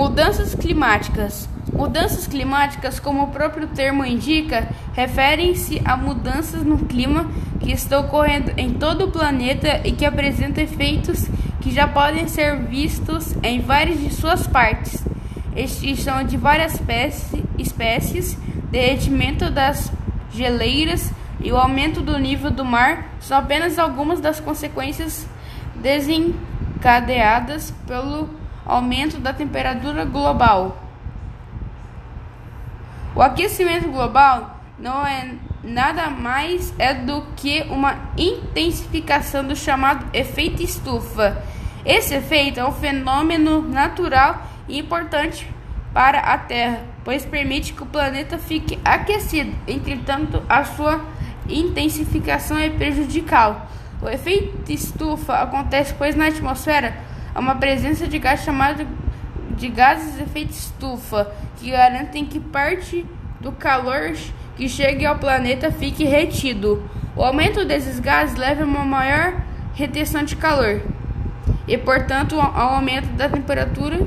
Mudanças climáticas. Mudanças climáticas, como o próprio termo indica, referem-se a mudanças no clima que estão ocorrendo em todo o planeta e que apresentam efeitos que já podem ser vistos em várias de suas partes. Extinção de várias espécies, espécies derretimento das geleiras e o aumento do nível do mar são apenas algumas das consequências desencadeadas pelo aumento da temperatura global. O aquecimento global não é nada mais é do que uma intensificação do chamado efeito estufa. Esse efeito é um fenômeno natural e importante para a Terra, pois permite que o planeta fique aquecido. Entretanto, a sua intensificação é prejudicial. O efeito estufa acontece pois na atmosfera há uma presença de gás chamado de gases de efeito estufa, que garantem que parte do calor que chegue ao planeta fique retido. O aumento desses gases leva a uma maior retenção de calor e, portanto, ao aumento da temperatura.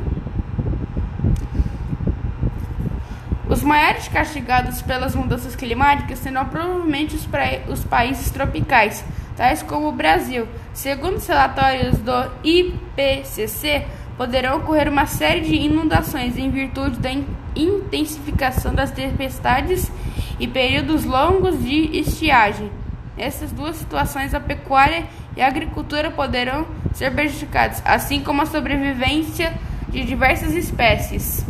Os maiores castigados pelas mudanças climáticas serão provavelmente os, os países tropicais tais como o Brasil. Segundo os relatórios do IPCC, poderão ocorrer uma série de inundações em virtude da intensificação das tempestades e períodos longos de estiagem. Nessas duas situações, a pecuária e a agricultura poderão ser prejudicadas, assim como a sobrevivência de diversas espécies.